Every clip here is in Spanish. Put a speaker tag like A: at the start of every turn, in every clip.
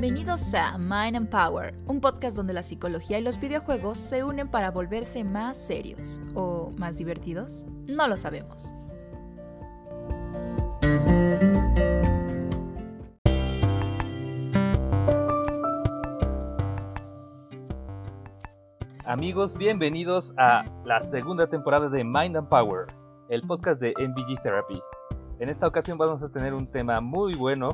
A: Bienvenidos a Mind and Power, un podcast donde la psicología y los videojuegos se unen para volverse más serios o más divertidos. No lo sabemos.
B: Amigos, bienvenidos a la segunda temporada de Mind and Power, el podcast de MVG Therapy. En esta ocasión vamos a tener un tema muy bueno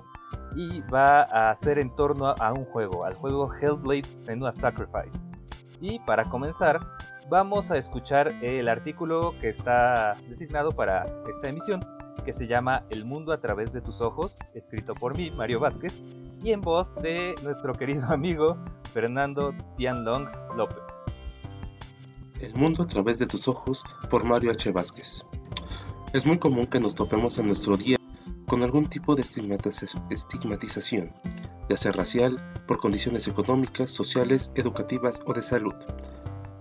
B: y va a ser en torno a un juego, al juego Hellblade Senua Sacrifice. Y para comenzar, vamos a escuchar el artículo que está designado para esta emisión, que se llama El mundo a través de tus ojos, escrito por mí, Mario Vázquez, y en voz de nuestro querido amigo Fernando Tianlong López.
C: El mundo a través de tus ojos por Mario H. Vázquez. Es muy común que nos topemos en nuestro día con algún tipo de estigmatización, ya sea racial, por condiciones económicas, sociales, educativas o de salud.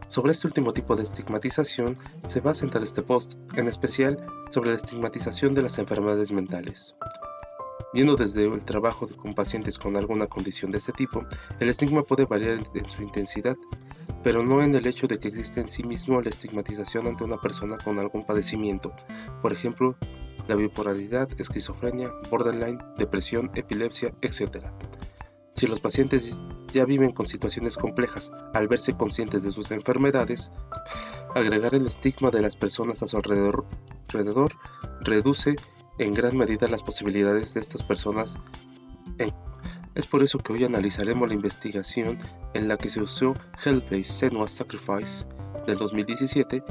C: Sobre este último tipo de estigmatización se va a centrar este post, en especial sobre la estigmatización de las enfermedades mentales. Viendo desde el trabajo con pacientes con alguna condición de este tipo, el estigma puede variar en su intensidad pero no en el hecho de que existe en sí mismo la estigmatización ante una persona con algún padecimiento, por ejemplo, la bipolaridad, esquizofrenia, borderline, depresión, epilepsia, etc. Si los pacientes ya viven con situaciones complejas al verse conscientes de sus enfermedades, agregar el estigma de las personas a su alrededor, alrededor reduce en gran medida las posibilidades de estas personas es por eso que hoy analizaremos la investigación en la que se usó Hellblade Senua's Sacrifice del 2017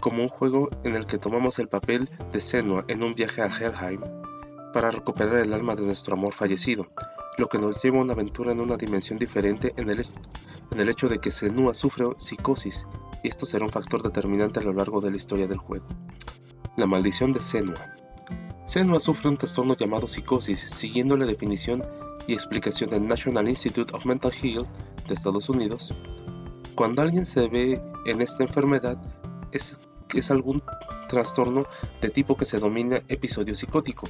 C: como un juego en el que tomamos el papel de Senua en un viaje a Helheim para recuperar el alma de nuestro amor fallecido, lo que nos lleva a una aventura en una dimensión diferente en el, en el hecho de que Senua sufre psicosis, y esto será un factor determinante a lo largo de la historia del juego. La maldición de Senua. Senua sufre un trastorno llamado psicosis, siguiendo la definición y explicación del National Institute of Mental Health de Estados Unidos, cuando alguien se ve en esta enfermedad es, es algún trastorno de tipo que se denomina episodio psicótico.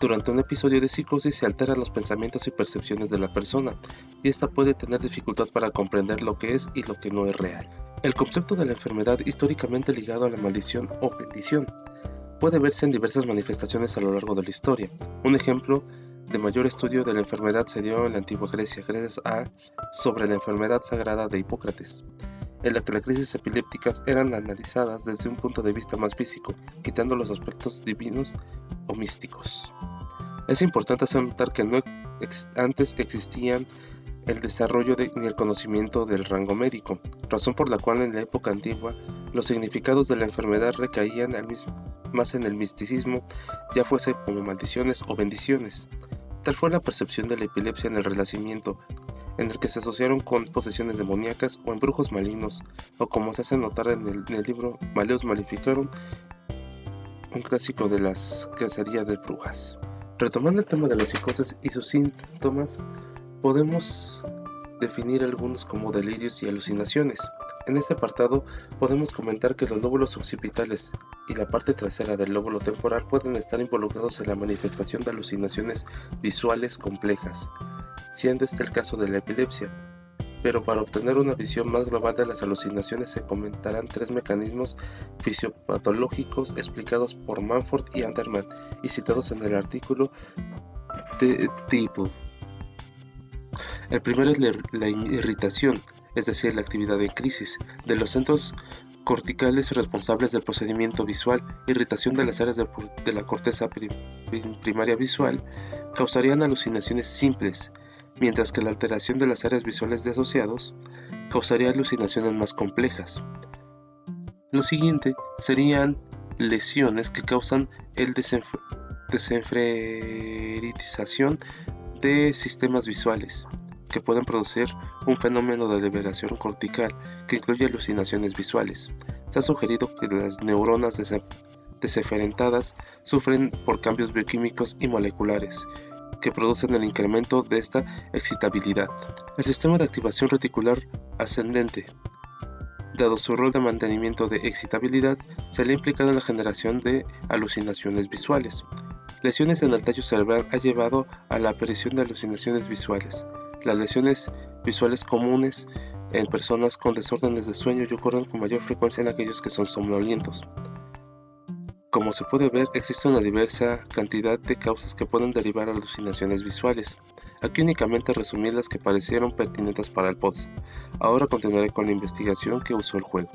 C: Durante un episodio de psicosis se alteran los pensamientos y percepciones de la persona, y esta puede tener dificultad para comprender lo que es y lo que no es real. El concepto de la enfermedad históricamente ligado a la maldición o bendición puede verse en diversas manifestaciones a lo largo de la historia. Un ejemplo de mayor estudio de la enfermedad se dio en la antigua Grecia gracias a Sobre la enfermedad sagrada de Hipócrates, en la que las crisis epilépticas eran analizadas desde un punto de vista más físico, quitando los aspectos divinos o místicos. Es importante hacer notar que no antes existían el desarrollo ni el conocimiento del rango médico, razón por la cual en la época antigua los significados de la enfermedad recaían más en el misticismo, ya fuese como maldiciones o bendiciones. Tal fue la percepción de la epilepsia en el Renacimiento, en el que se asociaron con posesiones demoníacas o embrujos malignos, o como se hace notar en el, libro Maleus Malificarum, un clásico de las cacerías de brujas. Retomando el tema de la psicosis y sus síntomas, podemos definir algunos como delirios y alucinaciones. En este apartado podemos comentar que los lóbulos occipitales y la parte trasera del lóbulo temporal pueden estar involucrados en la manifestación de alucinaciones visuales complejas, siendo este el caso de la epilepsia. Pero para obtener una visión más global de las alucinaciones se comentarán tres mecanismos fisiopatológicos explicados por Manford y Anderman y citados en el artículo de tipo. El primero es la irritación, es decir, la actividad en crisis, de los centros corticales responsables del procedimiento visual, irritación de las áreas de, la corteza primaria visual, causarían alucinaciones simples, mientras que la alteración de las áreas visuales de asociados causaría alucinaciones más complejas. Lo siguiente serían lesiones que causan el desenfreritización de sistemas visuales, que pueden producir un fenómeno de liberación cortical que incluye alucinaciones visuales. Se ha sugerido que las neuronas deseferentadas sufren por cambios bioquímicos y moleculares que producen el incremento de esta excitabilidad. El sistema de activación reticular ascendente, dado su rol de mantenimiento de excitabilidad, se le ha implicado en la generación de alucinaciones visuales. Lesiones en el tallo cerebral ha llevado a la aparición de alucinaciones visuales, Las lesiones visuales comunes en personas con desórdenes de sueño y ocurren con mayor frecuencia en aquellos que son somnolientos. Como se puede ver, existe una diversa cantidad de causas que pueden derivar alucinaciones visuales. Aquí únicamente resumí las que parecieron pertinentes para el post. Ahora continuaré con la investigación que usó el juego.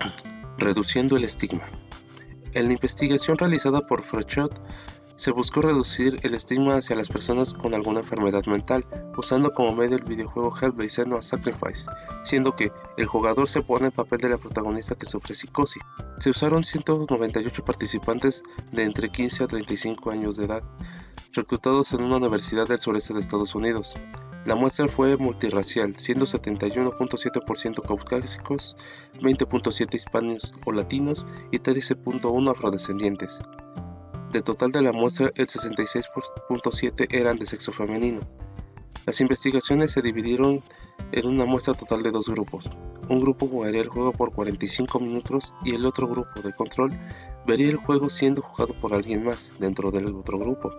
C: Reduciendo el estigma. En la investigación realizada por Frechot se buscó reducir el estigma hacia las personas con alguna enfermedad mental, usando como medio el videojuego Hellblade Senua Sacrifice, siendo que el jugador se pone en papel de la protagonista que sufre psicosis. Se usaron 198 participantes de entre 15 a 35 años de edad, reclutados en una universidad del sureste de Estados Unidos. La muestra fue multirracial, siendo 71.7% caucásicos, 20.7% hispanos o latinos y 13.1% afrodescendientes. De total de la muestra, el 66.7 eran de sexo femenino. Las investigaciones se dividieron en una muestra total de dos grupos. Un grupo jugaría el juego por 45 minutos y el otro grupo de control vería el juego siendo jugado por alguien más dentro del otro grupo.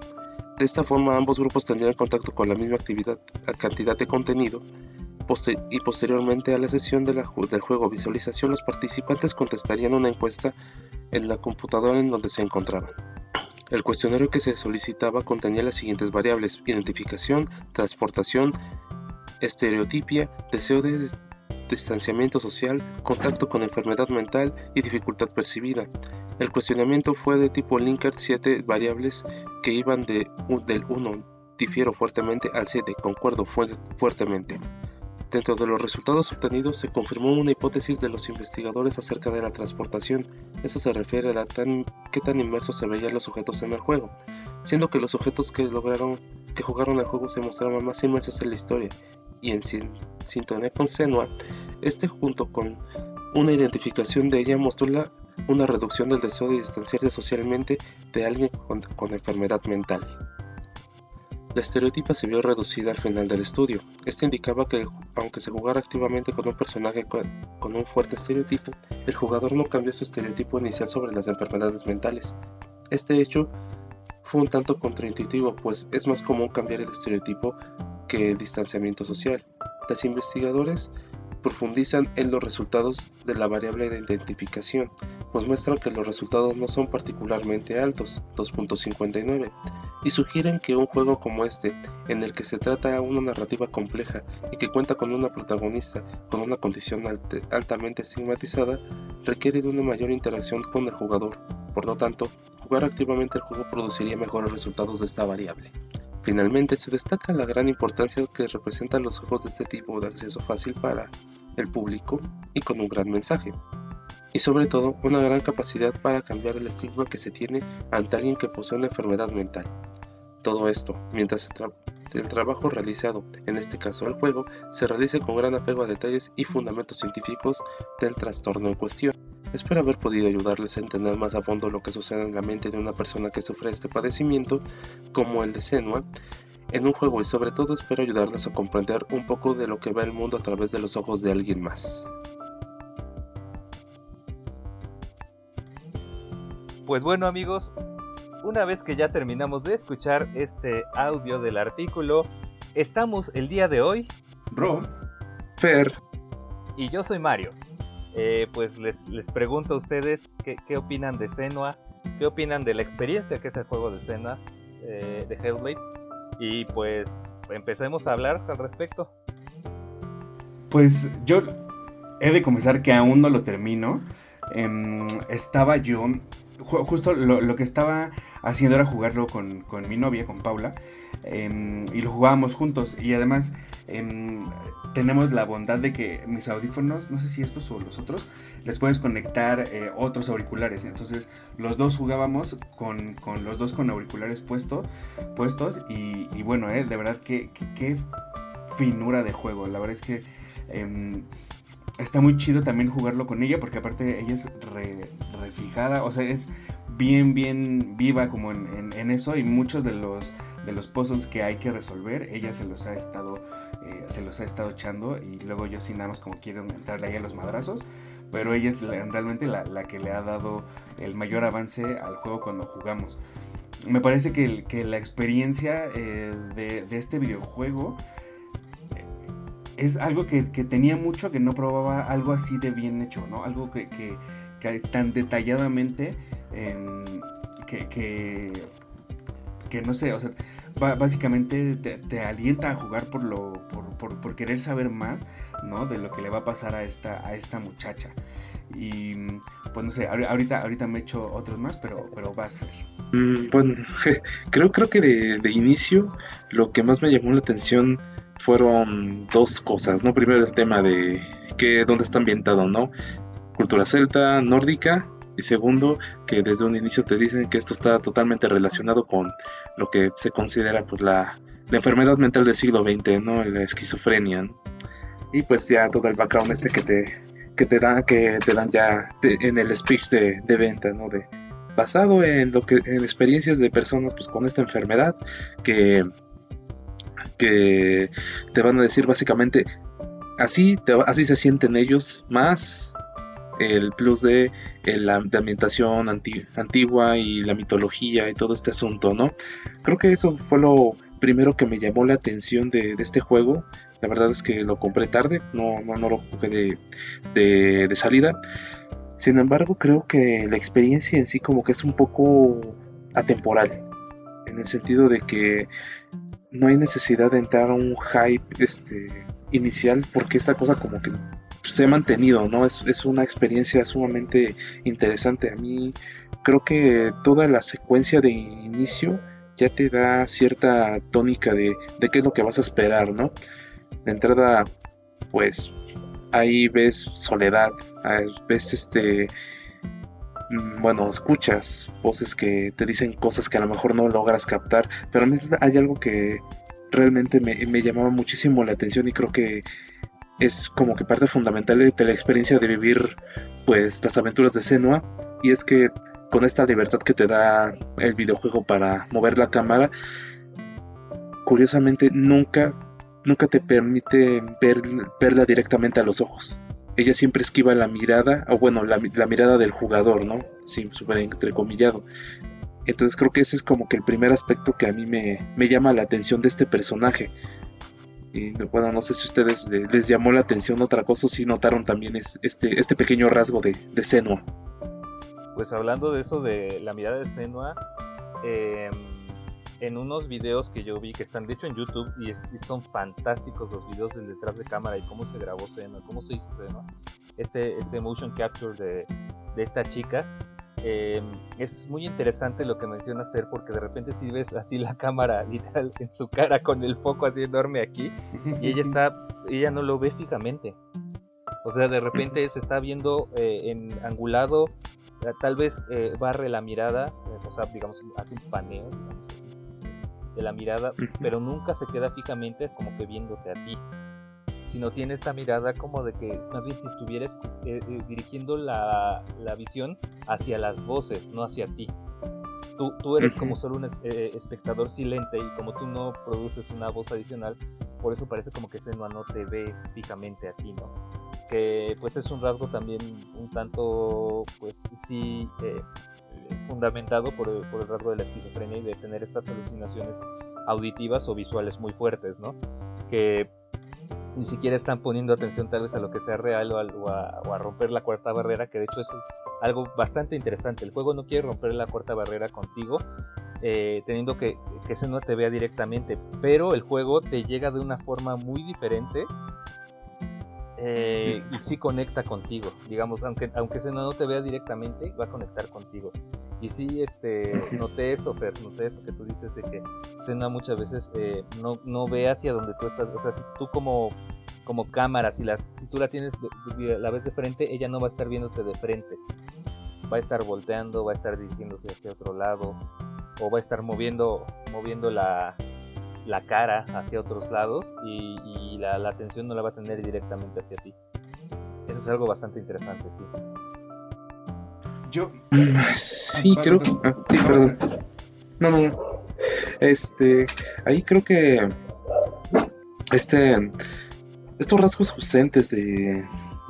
C: De esta forma ambos grupos tendrían contacto con la misma actividad, cantidad de contenido y posteriormente a la sesión del juego visualización los participantes contestarían una encuesta en la computadora en donde se encontraban. El cuestionario que se solicitaba contenía las siguientes variables: identificación, transportación, estereotipia, deseo de distanciamiento social, contacto con enfermedad mental y dificultad percibida. El cuestionamiento fue de tipo Likert, 7 variables que iban de, del 1 difiero fuertemente al 7 concuerdo fuertemente. Dentro de los resultados obtenidos se confirmó una hipótesis de los investigadores acerca de la transportación. Eso se refiere a tan, qué tan inmersos se veían los sujetos en el juego, siendo que los sujetos que lograron que jugaron el juego se mostraban más inmersos en la historia y en sintonía con Senua, este junto con una identificación de ella mostró la, una reducción del deseo de distanciarse socialmente de alguien con enfermedad mental. La estereotipa se vio reducida al final del estudio. Esto indicaba que, aunque se jugara activamente con un personaje con, un fuerte estereotipo, el jugador no cambió su estereotipo inicial sobre las enfermedades mentales. Este hecho fue un tanto contraintuitivo, pues es más común cambiar el estereotipo que el distanciamiento social. Los investigadores profundizan en los resultados de la variable de identificación, pues muestran que los resultados no son particularmente altos, 2.59, y sugieren que un juego como este, en el que se trata una narrativa compleja y que cuenta con una protagonista con una condición altamente estigmatizada, requiere de una mayor interacción con el jugador. Por lo tanto, jugar activamente el juego produciría mejores resultados de esta variable. Finalmente, se destaca la gran importancia que representan los juegos de este tipo de acceso fácil para el público y con un gran mensaje. Y sobre todo, una gran capacidad para cambiar el estigma que se tiene ante alguien que posee una enfermedad mental. Todo esto, mientras el, trabajo realizado, en este caso el juego, se realice con gran apego a detalles y fundamentos científicos del trastorno en cuestión. Espero haber podido ayudarles a entender más a fondo lo que sucede en la mente de una persona que sufre este padecimiento, como el de Senua, en un juego y sobre todo espero ayudarles a comprender un poco de lo que ve el mundo a través de los ojos de alguien más.
B: Pues bueno amigos, una vez que ya terminamos de escuchar este audio del artículo, estamos el día de hoy.
C: Bro, Fer.
B: Y yo soy Mario. Eh, pues les, les, pregunto a ustedes qué, qué, opinan de Senua, qué opinan de la experiencia que es el juego de Senua, eh, de Hellblade y pues empecemos a hablar al respecto.
D: Pues yo he de confesar que aún no lo termino. Em, estaba yo, justo lo, que estaba haciendo era jugarlo con, con mi novia, con Paula. Em, y lo jugábamos juntos. Y además em, tenemos la bondad de que mis audífonos, no sé si estos o los otros, les puedes conectar eh, otros auriculares. Entonces los dos jugábamos con, los dos con auriculares puesto, puestos. Y, bueno, eh, de verdad que, qué finura de juego. La verdad es que em, está muy chido también jugarlo con ella porque aparte ella es refijada, o sea, es bien, bien viva como en, en, eso y muchos de los, de los puzzles que hay que resolver, ella se los ha estado, eh, se los ha estado echando y luego yo sí nada más como quiero entrarle ahí a los madrazos, pero ella es realmente la, la, que le ha dado el mayor avance al juego cuando jugamos. Me parece que, que la experiencia eh, de, de, este videojuego es algo que, tenía mucho que no probaba algo así de bien hecho, ¿no? Algo que, tan detalladamente em, que, que, no sé, o sea, básicamente te, alienta a jugar por lo por, querer saber más, ¿no? De lo que le va a pasar a esta, a esta muchacha. Y pues no sé, ahorita, ahorita me echo otros más, pero, pero vas.
E: Mm, bueno, creo, creo que de, de inicio lo que más me llamó la atención fueron dos cosas, ¿no? Primero el tema de que dónde está ambientado, ¿no? Cultura celta, nórdica, y segundo, que desde un inicio te dicen que esto está totalmente relacionado con lo que se considera pues la, enfermedad mental del siglo XX, ¿no? La esquizofrenia. Y pues ya todo el background este que te, que te que te dan ya en el speech de, de, venta, ¿no? De, basado en lo que, en experiencias de personas pues con esta enfermedad que que te van a decir básicamente así, así se sienten ellos, más el plus de, la ambientación antigua y la mitología y todo este asunto, ¿no? Creo que eso fue lo primero que me llamó la atención de, este juego. La verdad es que lo compré tarde, no, no, lo jugué de, de salida. Sin embargo, creo que la experiencia en sí como que es un poco atemporal. En el sentido de que no hay necesidad de entrar a un hype este, inicial porque esta cosa como que se ha mantenido, ¿no? Es, es, una experiencia sumamente interesante. A mí creo que toda la secuencia de inicio ya te da cierta tónica de, de qué es lo que vas a esperar, ¿no? De entrada, pues ahí ves soledad, ves este bueno, escuchas voces que te dicen cosas que a lo mejor no logras captar, pero a mí hay algo que realmente me, llamaba muchísimo la atención y creo que es como que parte fundamental de, la experiencia de vivir pues las aventuras de Senua y es que con esta libertad que te da el videojuego para mover la cámara curiosamente nunca nunca te permite ver, verla directamente a los ojos ella siempre esquiva la mirada, o bueno, la, mirada del jugador, ¿no? Sí, súper entrecomillado. Entonces creo que ese es como que el primer aspecto que a mí me, llama la atención de este personaje. Y bueno, no sé si ustedes les, llamó la atención otra cosa o si notaron también este, este pequeño rasgo de, de Senua.
B: Pues hablando de eso de la mirada de Senua, eh, en unos videos que yo vi que están de hecho en YouTube y, son fantásticos los videos del detrás de cámara y cómo se grabó Senua, cómo se hizo Senua. Este, este motion capture de, de esta chica. Eh, es muy interesante lo que mencionas, Fer, porque de repente si ves así la cámara literal en su cara con el foco así enorme aquí y ella está, ella no lo ve fijamente. O sea, de repente se está viendo eh, en angulado, tal vez eh, barre la mirada, o sea, digamos, hace un paneo, de la mirada, pero nunca se queda fijamente como que viéndote a ti. Sino tiene esta mirada como de que más bien si estuvieras eh, eh, dirigiendo la, la, visión hacia las voces, no hacia ti. Tú, tú eres como solo un eh, espectador silente y como tú no produces una voz adicional, por eso parece como que Senua no te ve fijamente a ti, ¿no? Que pues es un rasgo también un tanto, pues sí, fundamentado por por el rasgo de la esquizofrenia y de tener estas alucinaciones auditivas o visuales muy fuertes, ¿no? Que ni siquiera están poniendo atención tal vez a lo que sea real o a, romper la cuarta barrera, que de hecho eso es algo bastante interesante. El juego no quiere romper la cuarta barrera contigo, eh, teniendo que, que se no te vea directamente, pero el juego te llega de una forma muy diferente eh, y sí conecta contigo, digamos, aunque, aunque se no te vea directamente, va a conectar contigo. Y sí, este, noté eso, Fer, noté eso que tú dices de que Sena muchas veces eh, no, no ve hacia donde tú estás, o sea, si tú como, como cámara, si, la, si tú la tienes, la ves de frente, ella no va a estar viéndote de frente, va a estar volteando, va a estar dirigiéndose hacia otro lado, o va a estar moviendo, moviendo la, la cara hacia otros lados y, la, atención no la va a tener directamente hacia ti. Eso es algo bastante interesante, sí.
D: Yo.
E: Sí, creo que. Ah, sí, perdón. No, no, no. Este. Ahí creo que. Este. Estos rasgos ausentes de.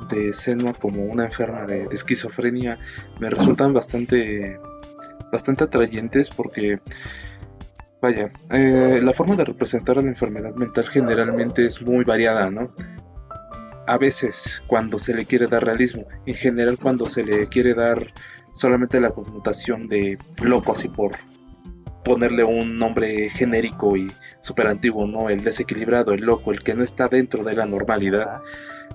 E: De Senua como una enferma de, de esquizofrenia me resultan bastante. Bastante atrayentes porque Vaya, eh, la forma de representar la enfermedad mental generalmente es muy variada, ¿no? A veces cuando se le quiere dar realismo, en general cuando se le quiere dar solamente la connotación de loco así por ponerle un nombre genérico y súper antiguo, ¿no? El desequilibrado, el loco, el que no está dentro de la normalidad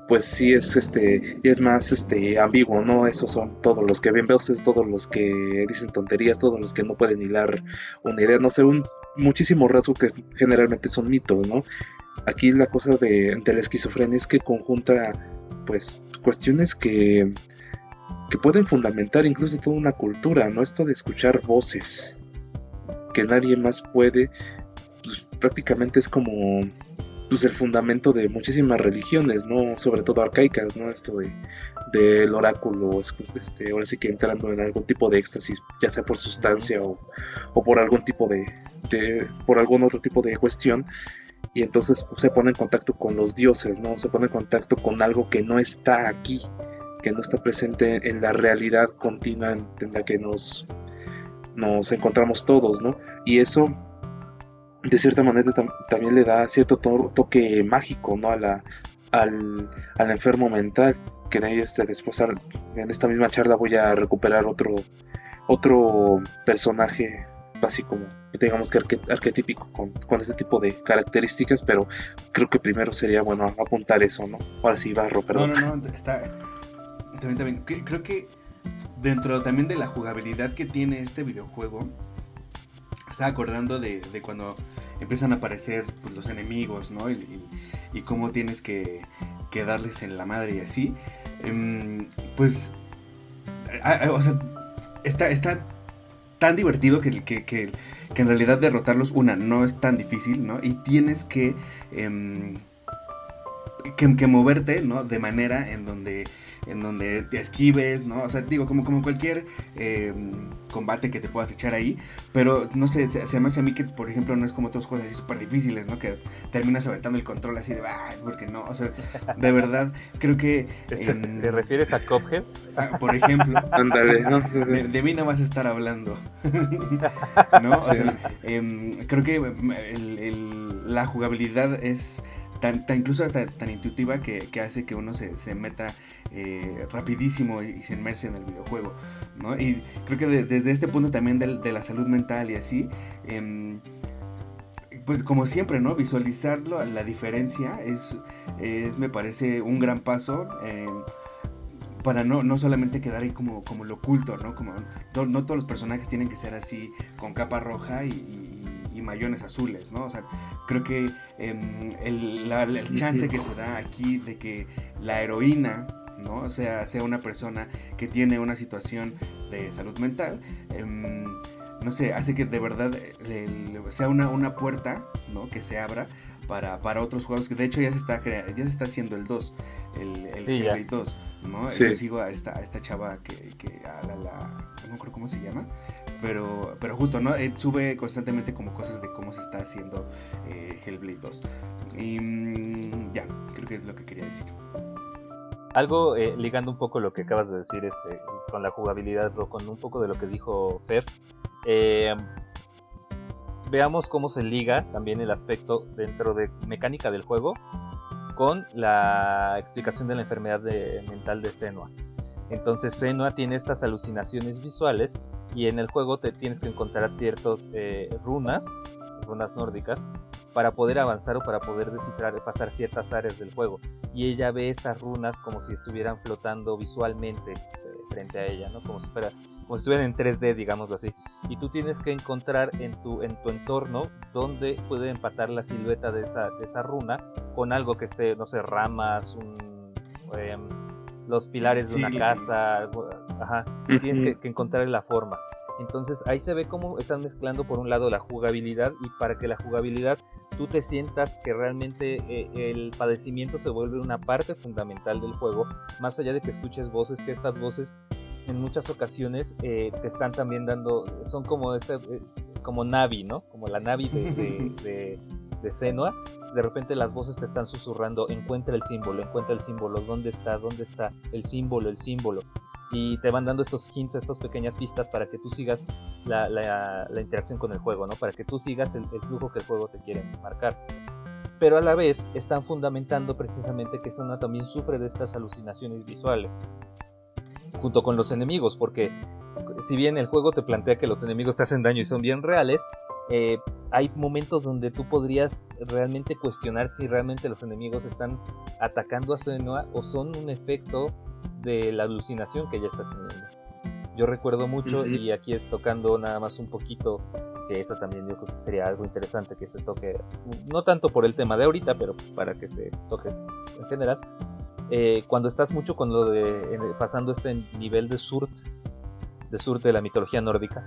E: pues sí es este es más este ambiguo no esos son todos los que ven voces todos los que dicen tonterías todos los que no pueden hilar una idea no sé un muchísimo rasgo que generalmente son mitos no aquí la cosa de, de la esquizofrenia es que conjunta pues cuestiones que que pueden fundamentar incluso toda una cultura no esto de escuchar voces que nadie más puede pues prácticamente es como pues el fundamento de muchísimas religiones, ¿no? Sobre todo arcaicas, ¿no? Esto de del oráculo, este, ahora sí que entrando en algún tipo de éxtasis, ya sea por sustancia o, por algún tipo de, por algún otro tipo de cuestión, y entonces pues, se pone en contacto con los dioses, ¿no? Se pone en contacto con algo que no está aquí, que no está presente en la realidad continua en la que nos, nos encontramos todos, ¿no? Y eso de cierta manera también le da cierto toque mágico ¿no? a la, al, enfermo mental que en este, después en esta misma charla voy a recuperar otro otro personaje así como digamos que arquetípico con, con, este tipo de características pero creo que primero sería bueno apuntar eso no ahora sí Barro perdón
D: no no no está también también creo que dentro también de la jugabilidad que tiene este videojuego estaba acordando de, cuando empiezan a aparecer pues, los enemigos, ¿no? Y, cómo tienes que, que, darles en la madre y así. Em, pues, o sea, está, está tan divertido que, que, que, en realidad derrotarlos, una, no es tan difícil, ¿no? Y tienes que, em, que, moverte, ¿no? De manera en donde en donde te esquives, ¿no? O sea, digo, como, como cualquier em, combate que te puedas echar ahí, pero no sé, se, me hace a mí que, por ejemplo, no es como otras cosas así súper difíciles, ¿no? Que terminas aventando el control así de, ay, porque no, o sea, de verdad, creo que...
B: ¿Te refieres a Cophead?
D: Ah, por ejemplo, de, de, mí no vas a estar hablando, ¿no? O sea, em, creo que la jugabilidad es tan, incluso hasta tan intuitiva que, hace que uno se, meta eh, rapidísimo y, se inmerse en el videojuego, ¿no? Y creo que desde este punto también de, la salud mental y así, em, pues como siempre, ¿no? Visualizarlo, la diferencia es, es me parece, un gran paso. Em, para no, no solamente quedar ahí como, como lo oculto, ¿no? Como no, todos los personajes tienen que ser así con capa roja y y mayones azules, ¿no? O sea, creo que em, el, chance que se da aquí de que la heroína, ¿no? O sea, sea una persona que tiene una situación de salud mental, em, no sé, hace que de verdad sea una, una puerta, ¿no? Que se abra para, para otros juegos, que de hecho ya se está, ya se está haciendo el 2, el, el 2. ¿no? Yo sigo a esta, esta chava que, que a la, la, no creo cómo se llama, pero, pero justo, ¿no? Eh, sube constantemente como cosas de cómo se está haciendo eh, Hellblade 2. Y mm, ya, creo que es lo que quería decir.
B: Algo eh, ligando un poco lo que acabas de decir este, con la jugabilidad, con un poco de lo que dijo Fer. veamos cómo se liga también el aspecto dentro de mecánica del juego con la explicación de la enfermedad mental de Senua. Entonces Senua tiene estas alucinaciones visuales y en el juego te tienes que encontrar ciertas eh, runas, runas nórdicas, para poder avanzar o para poder descifrar, pasar ciertas áreas del juego. Y ella ve estas runas como si estuvieran flotando visualmente este, frente a ella, ¿no? Como si fuera, como si estuvieran en 3D, digámoslo así. Y tú tienes que encontrar en tu, en tu entorno donde puede empatar la silueta de esa, de esa runa con algo que esté, no sé, ramas, un, em, los pilares de una casa, ajá, tienes que, encontrar la forma. Entonces ahí se ve cómo están mezclando por un lado la jugabilidad y para que la jugabilidad tú te sientas que realmente eh, el padecimiento se vuelve una parte fundamental del juego, más allá de que escuches voces, que estas voces en muchas ocasiones eh, te están también dando, son como este, eh, como Navi, ¿no? Como la Navi de, de Senua, de repente las voces te están susurrando, encuentra el símbolo, encuentra el símbolo, ¿dónde está? ¿Dónde está? El símbolo, el símbolo. y te van dando estos hints, estas pequeñas pistas para que tú sigas la, interacción con el juego, ¿no? Para que tú sigas el, flujo que el juego te quiere marcar. Pero a la vez están fundamentando precisamente que Sona también sufre de estas alucinaciones visuales, junto con los enemigos, porque si bien el juego te plantea que los enemigos te hacen daño y son bien reales, eh, hay momentos donde tú podrías realmente cuestionar si realmente los enemigos están atacando a Senua o son un efecto de la alucinación que ella está teniendo. Yo recuerdo mucho, y aquí es tocando nada más un poquito, que eso también yo creo que sería algo interesante que se toque, no tanto por el tema de ahorita, pero para que se toque en general. Eh, cuando estás mucho con lo de pasando este nivel de Surt, de Surt de la mitología nórdica,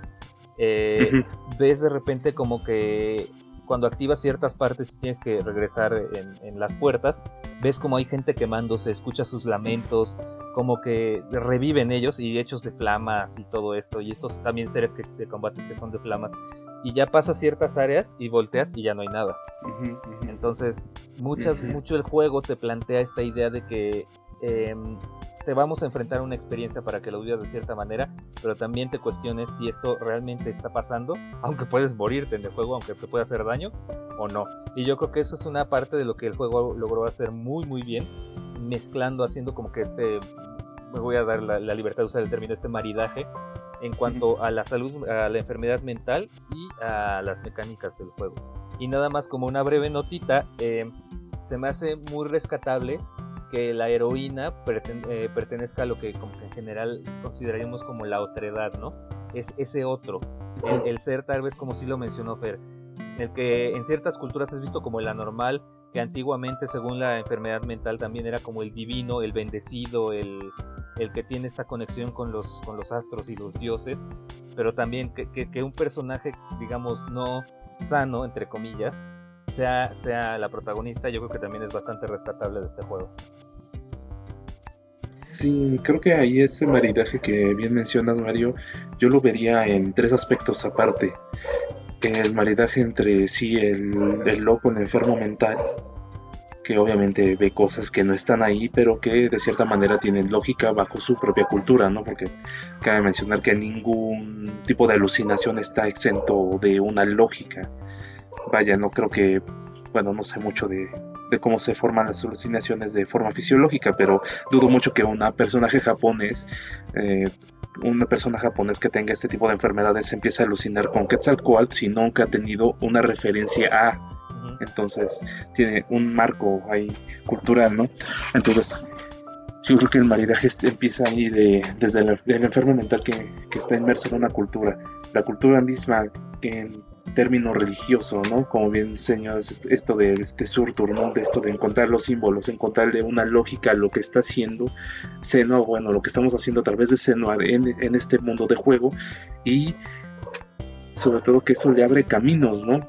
B: eh, ves de repente como que cuando activas ciertas partes y tienes que regresar en, las puertas, ves como hay gente quemándose, escuchas sus lamentos, como que reviven ellos y hechos de flamas y todo esto, y estos también seres que, de combates que son de flamas, y ya pasas ciertas áreas y volteas y ya no hay nada. Entonces, muchas, mucho el juego te plantea esta idea de que em, te vamos a enfrentar a una experiencia para que lo vivas de cierta manera, pero también te cuestiones si esto realmente está pasando, aunque puedes morirte en el juego, aunque te pueda hacer daño o no. Y yo creo que eso es una parte de lo que el juego logró hacer muy muy bien, mezclando, haciendo como que este, me voy a dar la, libertad de usar el término, este maridaje en cuanto a la salud, a la enfermedad mental y a las mecánicas del juego. Y nada más como una breve notita, eh, se me hace muy rescatable que la heroína eh, pertenezca a lo que, como en general consideraríamos como la otredad, ¿no? Es ese otro, el, ser tal vez como si lo mencionó Fer, el que en ciertas culturas es visto como el anormal, que antiguamente según la enfermedad mental también era como el divino, el bendecido, el, el que tiene esta conexión con los, con los astros y los dioses, pero también que, que un personaje, digamos, no sano, entre comillas, sea, sea la protagonista, yo creo que también es bastante rescatable de este juego.
E: Sí, creo que ahí ese maridaje que bien mencionas, Mario, yo lo vería en tres aspectos aparte. El maridaje entre sí, el, el loco, el enfermo mental, que obviamente ve cosas que no están ahí, pero que de cierta manera tienen lógica bajo su propia cultura, ¿no? Porque cabe mencionar que ningún tipo de alucinación está exento de una lógica vaya, no creo que, bueno, no sé mucho de, cómo se forman las alucinaciones de forma fisiológica, pero dudo mucho que una personaje japonés, eh, una persona japonés que tenga este tipo de enfermedades empiece a alucinar con Quetzalcoatl si nunca ha tenido una referencia a. Entonces tiene un marco ahí cultural, ¿no? Entonces yo creo que el maridaje empieza ahí de, desde el, enfermo mental que, que, está inmerso en una cultura. La cultura misma en término religioso, ¿no? Como bien señalas esto de este surtur, ¿no? De esto de encontrar los símbolos, encontrarle una lógica a lo que está haciendo Senua, bueno, lo que estamos haciendo a través de Senua en, este mundo de juego y sobre todo que eso le abre caminos, ¿no?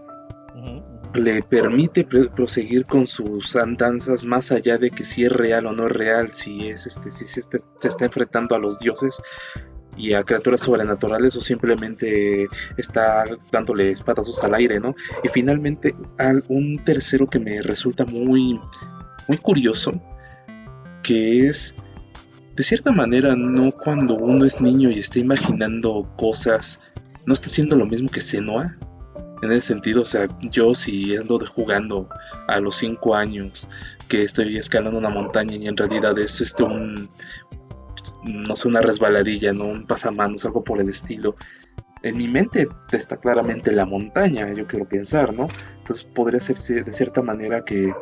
E: Le permite proseguir con sus andanzas más allá de que si es real o no es real, si es este, si se está enfrentando a los dioses, y a criaturas sobrenaturales o simplemente está dándole espatazos al aire, ¿no? Y finalmente un tercero que me resulta muy, muy curioso, que es, de cierta manera, no cuando uno es niño y está imaginando cosas, no está haciendo lo mismo que Senoa. En ese sentido, o sea, yo si ando de jugando a los 5 años, que estoy escalando una montaña y en realidad es este un, no sé, una resbaladilla, no un pasamanos, algo por el estilo. En mi mente está claramente la montaña, yo quiero pensar, ¿no? Entonces podría ser de cierta manera que,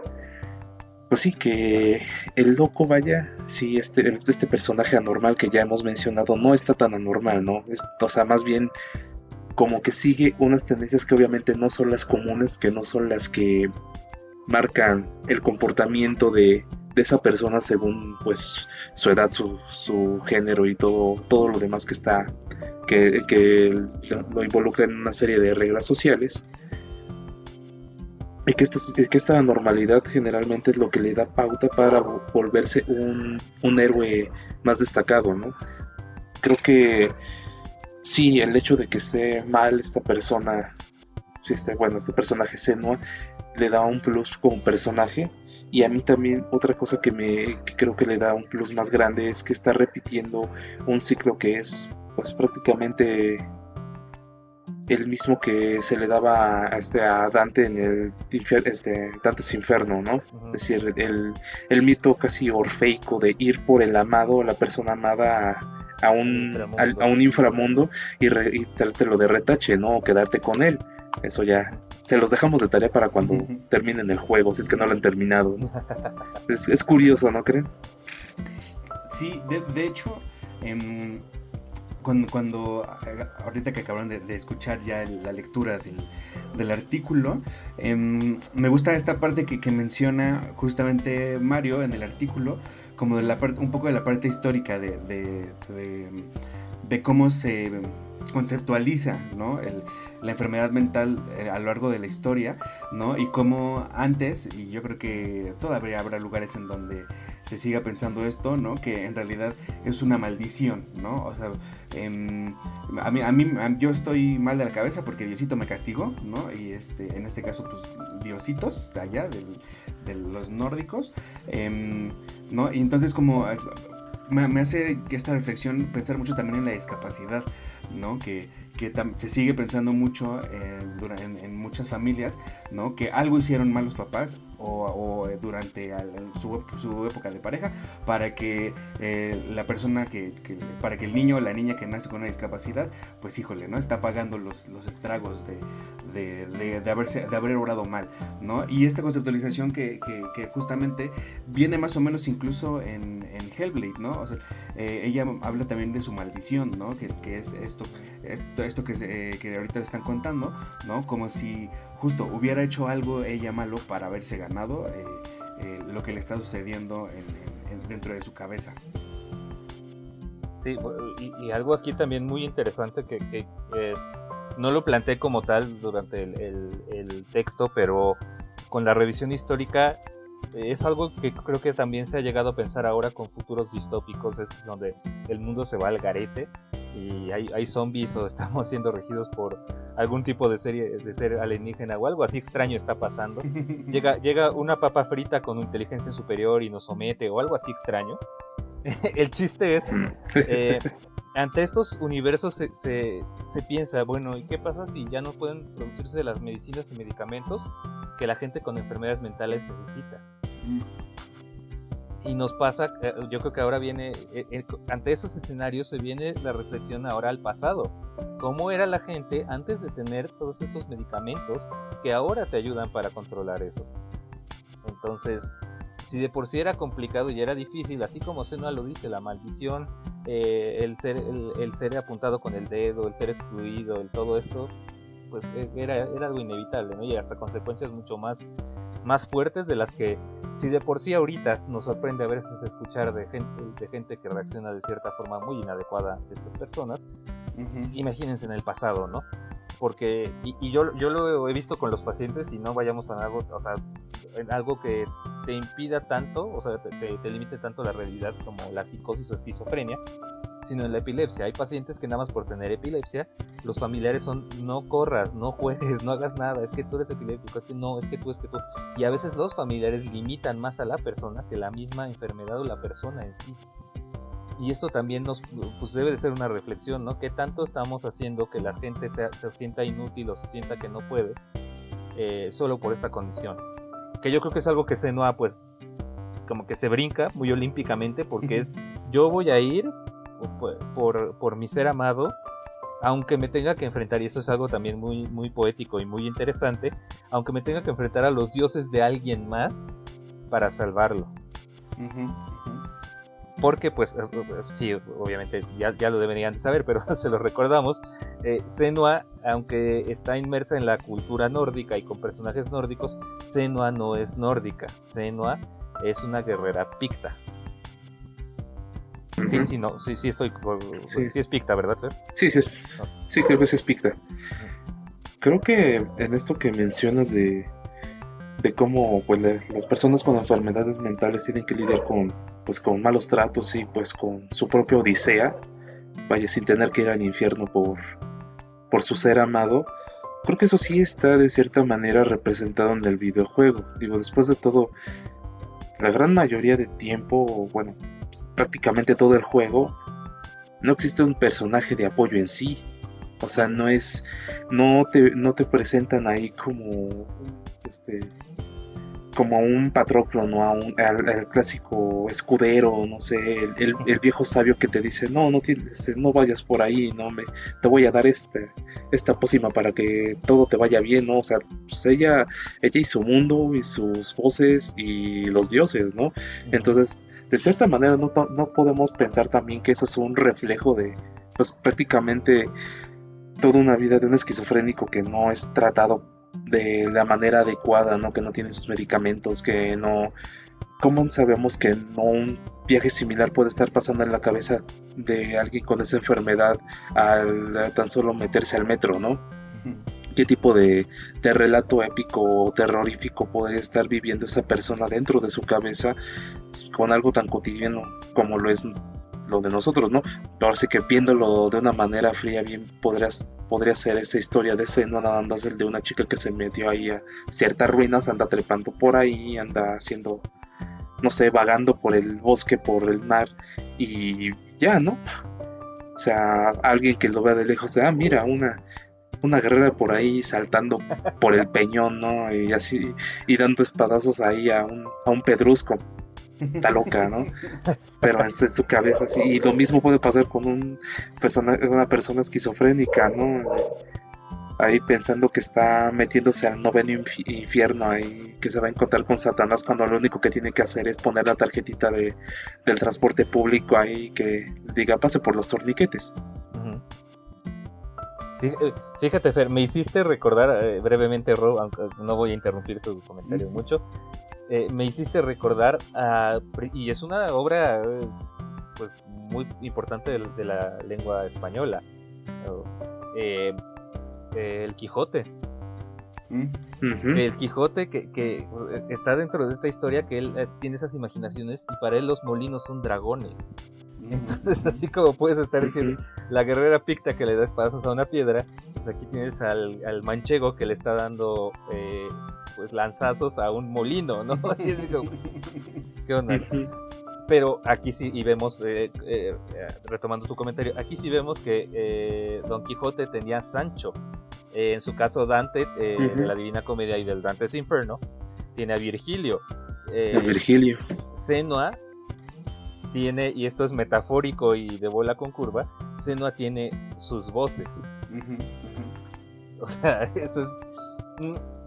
E: pues sí, que el loco vaya, sí, este, este personaje anormal que ya hemos mencionado no está tan anormal, ¿no? o sea, más bien como que sigue unas tendencias que obviamente no son las comunes, que no son las que marcan el comportamiento de, de esa persona según pues su edad, su, su género y todo, todo lo demás que está que, que, lo involucra en una serie de reglas sociales. Y que esta, que esta normalidad generalmente es lo que le da pauta para volverse un, un héroe más destacado, ¿no? Creo que sí, el hecho de que esté mal esta persona, si este, bueno, este personaje Senua, le da un plus como personaje, Y a mí también otra cosa que me que creo que le da un plus más grande es que está repitiendo un ciclo que es pues prácticamente el mismo que se le daba a, este, a Dante en el este, Dante's Inferno, ¿no? Es decir, el, el, mito casi orfeico de ir por el amado, la persona amada a, un, a, un inframundo y, re, y de retache, ¿no? O quedarte con él. Eso ya se los dejamos de tarea para cuando terminen el juego, si es que no lo han terminado. es, es, curioso, ¿no creen?
D: Sí, de, de hecho, eh, cuando, cuando ahorita que acabaron de, escuchar ya la lectura del, artículo, em, me gusta esta parte que, menciona justamente Mario en el artículo, como de la parte, un poco de la parte histórica de, de cómo se conceptualiza ¿no? la enfermedad mental eh, a lo largo de la historia, ¿no? Y cómo antes, y yo creo que todavía habrá lugares en donde se siga pensando esto, ¿no? Que en realidad es una maldición, ¿no? O sea, em, a, mí, a mí, yo estoy mal de la cabeza porque Diosito me castigó, ¿no? Y este, en este caso, pues, Diositos, de allá, de los nórdicos, em, ¿no? Y entonces como... Me, me hace esta reflexión pensar mucho también en la discapacidad, ¿no? Que, que se sigue pensando mucho eh, en, muchas familias, ¿no? Que algo hicieron mal los papás o, eh, durante su, época de pareja para que eh, la persona que, para que el niño o la niña que nace con una discapacidad, pues híjole, ¿no? Está pagando los, los estragos de, de, haberse, de haber obrado mal, ¿no? Y esta conceptualización que, justamente viene más o menos incluso en, en Hellblade, ¿no? O sea, ella habla también de su maldición, ¿no? Que, que es esto, esto esto que, eh, que ahorita le están contando, ¿no? Como si justo hubiera hecho algo ella malo para haberse ganado eh, eh, lo que le está sucediendo dentro de su cabeza.
B: Sí, y, algo aquí también muy interesante que, no lo planteé como tal durante el, texto, pero con la revisión histórica es algo que creo que también se ha llegado a pensar ahora con futuros distópicos, es donde el mundo se va al garete y hay, zombies o estamos siendo regidos por algún tipo de serie de ser alienígena o algo así extraño está pasando. Llega, llega una papa frita con inteligencia superior y nos somete o algo así extraño. El chiste es, eh, ante estos universos se, se, se, piensa, bueno, ¿y qué pasa si ya no pueden producirse las medicinas y medicamentos que la gente con enfermedades mentales necesita? Y nos pasa, eh, yo creo que ahora viene, eh, eh, ante esos escenarios se viene la reflexión ahora al pasado. ¿Cómo era la gente antes de tener todos estos medicamentos que ahora te ayudan para controlar eso? Entonces, si de por sí era complicado y era difícil, así como Senua lo dice, la maldición, el, ser, el, ser apuntado con el dedo, el ser excluido, el todo esto, pues era, era algo inevitable, ¿no? Y hasta consecuencias mucho más más fuertes de las que si de por sí ahorita nos sorprende a veces escuchar de gente, de gente que reacciona de cierta forma muy inadecuada de estas personas, imagínense en el pasado, ¿no? Porque, y, yo, yo lo he visto con los pacientes y no vayamos a algo, o sea, en algo que te impida tanto, o sea, te, te limite tanto la realidad como la psicosis o esquizofrenia, sino en la epilepsia. Hay pacientes que nada más por tener epilepsia, los familiares son no corras, no juegues, no hagas nada, es que tú eres epiléptico, es que no, es que tú, es que tú. Y a veces los familiares limitan más a la persona que la misma enfermedad o la persona en sí. Y esto también nos pues debe de ser una reflexión, ¿no? ¿Qué tanto estamos haciendo que la gente se, se sienta inútil o se sienta que no puede eh, solo por esta condición? Que yo creo que es algo que Senua pues como que se brinca muy olímpicamente porque es yo voy a ir por, por, mi ser amado, aunque me tenga que enfrentar, y eso es algo también muy, muy poético y muy interesante, aunque me tenga que enfrentar a los dioses de alguien más para salvarlo. Porque, pues, eh, sí, obviamente ya, ya, lo deberían de saber, pero se lo recordamos. Eh, Senua, aunque está inmersa en la cultura nórdica y con personajes nórdicos, Senua no es nórdica. Senua es una guerrera picta. Sí, sí, no, sí, sí estoy, sí, es Picta, ¿verdad?
E: Sí, sí, es, sí, creo que sí es Picta. Creo que en esto que mencionas de, de cómo pues, las personas con enfermedades mentales tienen que lidiar con, pues, con malos tratos y pues con su propia odisea, vaya, sin tener que ir al infierno por, por su ser amado, creo que eso sí está de cierta manera representado en el videojuego. Digo, después de todo, la gran mayoría de tiempo, bueno, prácticamente todo el juego, no existe un personaje de apoyo en sí. O sea, no es. No te, no te presentan ahí como. Este como a un Patroclo, ¿no? A un, al, clásico escudero, no sé, el, viejo sabio que te dice, no, no tienes, este, no vayas por ahí, no me, te voy a dar este, esta pócima para que todo te vaya bien, ¿no? O sea, pues ella, ella y su mundo y sus voces y los dioses, ¿no? Entonces, de cierta manera no, no podemos pensar también que eso es un reflejo de, pues prácticamente toda una vida de un esquizofrénico que no es tratado de la manera adecuada, ¿no? Que no tiene sus medicamentos, que no... ¿Cómo sabemos que no un viaje similar puede estar pasando en la cabeza de alguien con esa enfermedad al tan solo meterse al metro, ¿no? ¿Qué tipo de, de relato épico o terrorífico puede estar viviendo esa persona dentro de su cabeza con algo tan cotidiano como lo es lo de nosotros, ¿no? Ahora sí que viéndolo de una manera fría, bien podrías, podría ser esa historia de ese, no nada más el de una chica que se metió ahí a ciertas ruinas, anda trepando por ahí, anda haciendo, no sé, vagando por el bosque, por el mar y ya, ¿no? O sea, alguien que lo vea de lejos, ah, mira, una, una guerrera por ahí saltando por el peñón, ¿no? Y así, y dando espadazos ahí a un, a un pedrusco está loca, ¿no? Pero en su cabeza así. Y lo mismo puede pasar con persona, una persona esquizofrénica, ¿no? Ahí pensando que está metiéndose al noveno infierno, ahí que se va a encontrar con Satanás cuando lo único que tiene que hacer es poner la tarjetita de, del transporte público ahí que diga pase por los torniquetes.
B: Eh, fíjate, Fer, me hiciste recordar eh, brevemente, Ro, aunque no voy a interrumpir tu comentario mucho, eh, me hiciste recordar, y es una obra pues muy importante de, la lengua española, El Quijote. Mm. El Quijote que, que, está dentro de esta historia que él tiene esas imaginaciones y para él los molinos son dragones. Entonces, así como puedes estar diciendo, la guerrera picta que le da espadazos a una piedra, pues aquí tienes al, manchego que le está dando eh, pues lanzazos a un molino, ¿no? ¿qué onda? Pero aquí sí, y vemos, eh, eh, retomando tu comentario, aquí sí vemos que Don Quijote tenía Sancho. en su caso, Dante, de la Divina Comedia y del Dante's Inferno, tiene a Virgilio.
E: Virgilio.
B: Senua tiene, y esto es metafórico y de bola con curva, Senua tiene sus voces. O sea, eso es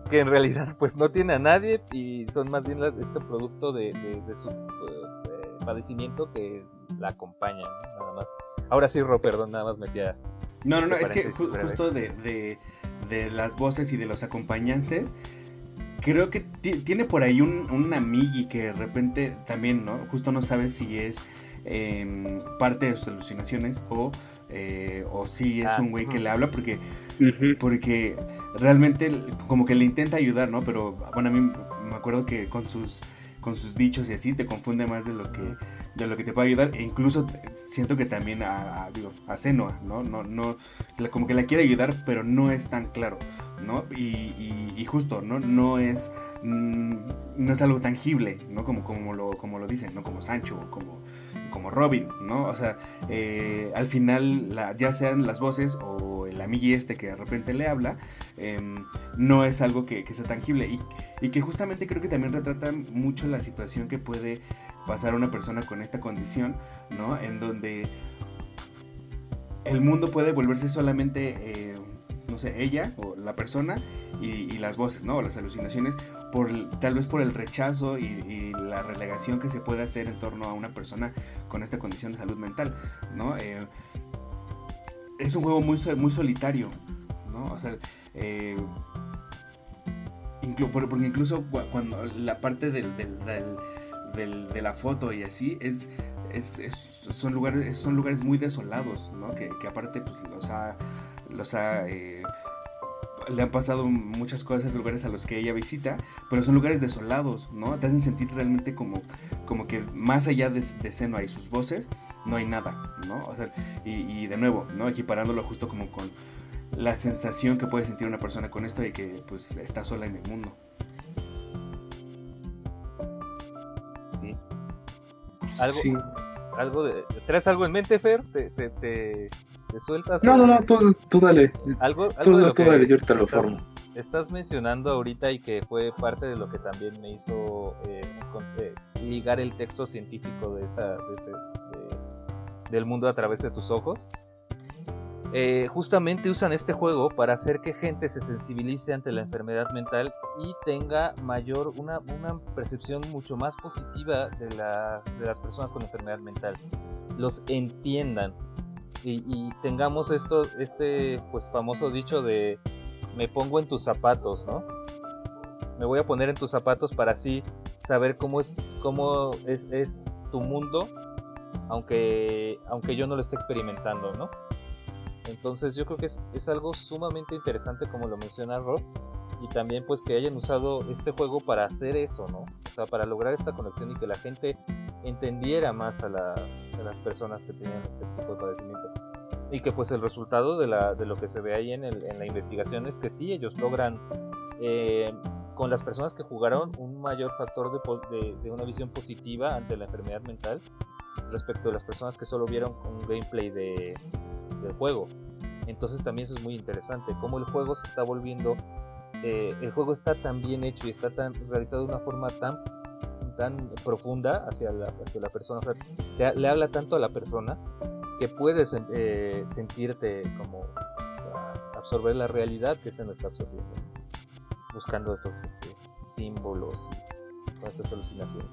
B: que en realidad pues no tiene a nadie y son más bien este producto de, su eh, padecimiento que la acompaña, nada más. Ahora sí, Ro, perdón, nada más metía...
D: No, no, no, es que justo de, de las voces y de los acompañantes, creo que tiene por ahí un, un amigui que de repente también, ¿no? Justo no sabe si es em, parte de sus alucinaciones o, eh, o si es ah, un güey que le habla porque, porque realmente como que le intenta ayudar, ¿no? Pero bueno, a mí me acuerdo que con sus con sus dichos y así te confunde más de lo que de lo que te puede ayudar. E incluso siento que también a, a digo a Senua no no no como que la quiere ayudar pero no es tan claro no y, y, justo no no es mm, no es algo tangible no como como lo como lo dicen no como Sancho como como Robin, ¿no? O sea, eh, al final, ya sean las voces o el amigui este que de repente le habla, em, no es algo que, sea tangible. Y, y, que justamente creo que también retrata mucho la situación que puede pasar una persona con esta condición, ¿no? En donde el mundo puede volverse solamente, eh, no sé, ella o la persona y, las voces, ¿no? O las alucinaciones, por, tal vez por el rechazo y, la relegación que se puede hacer en torno a una persona con esta condición de salud mental, ¿no? Eh, es un juego muy, muy solitario, ¿no? O sea, eh, porque incluso cuando la parte del, de la foto y así es, son, lugares, son lugares muy desolados, ¿no? Que, aparte pues, los ha, los ha eh, le han pasado muchas cosas en lugares a los que ella visita, pero son lugares desolados, ¿no? Te hacen sentir realmente como, como que más allá de, de Senua y sus voces, no hay nada, ¿no? O sea, y, de nuevo, ¿no? Equiparándolo justo como con la sensación que puede sentir una persona con esto de que pues está sola en el mundo.
B: algo,
E: Sí.
B: algo de, ¿Traes algo en mente, Fer? ¿Te, te, te, te sueltas?
E: No, no, no, tú, tú dale.
B: Algo, algo
E: Tú,
B: de lo
E: tú
B: que
E: dale, yo ahorita lo
B: estás-
E: formo.
B: Estás mencionando ahorita y que fue parte de lo que también me hizo eh, con- eh, ligar el texto científico de esa, de ese, de- del mundo a través de tus ojos. Eh, justamente usan este juego para hacer que gente se sensibilice ante la enfermedad mental y tenga mayor una, una percepción mucho más positiva de, la, de las personas con enfermedad mental los entiendan y, y tengamos esto este pues famoso dicho de me pongo en tus zapatos no me voy a poner en tus zapatos para así saber cómo es cómo es, es tu mundo aunque aunque yo no lo esté experimentando no entonces yo creo que es, es algo sumamente interesante como lo menciona Rob y también pues que hayan usado este juego para hacer eso, ¿no? O sea, para lograr esta conexión y que la gente entendiera más a las, a las personas que tenían este tipo de padecimiento. Y que pues el resultado de, la, de lo que se ve ahí en, el- en la investigación es que sí, ellos logran eh, con las personas que jugaron un mayor factor de, de- de una visión positiva ante la enfermedad mental respecto a las personas que solo vieron un gameplay de, del juego. Entonces también eso es muy interesante, cómo el juego se está volviendo, eh, el juego está tan bien hecho y está tan realizado de una forma tan tan profunda hacia la, hacia la persona, le habla tanto a la persona que puedes eh, sentirte como absorber la realidad que se nos está absorbiendo, buscando estos este, símbolos y todas esas alucinaciones.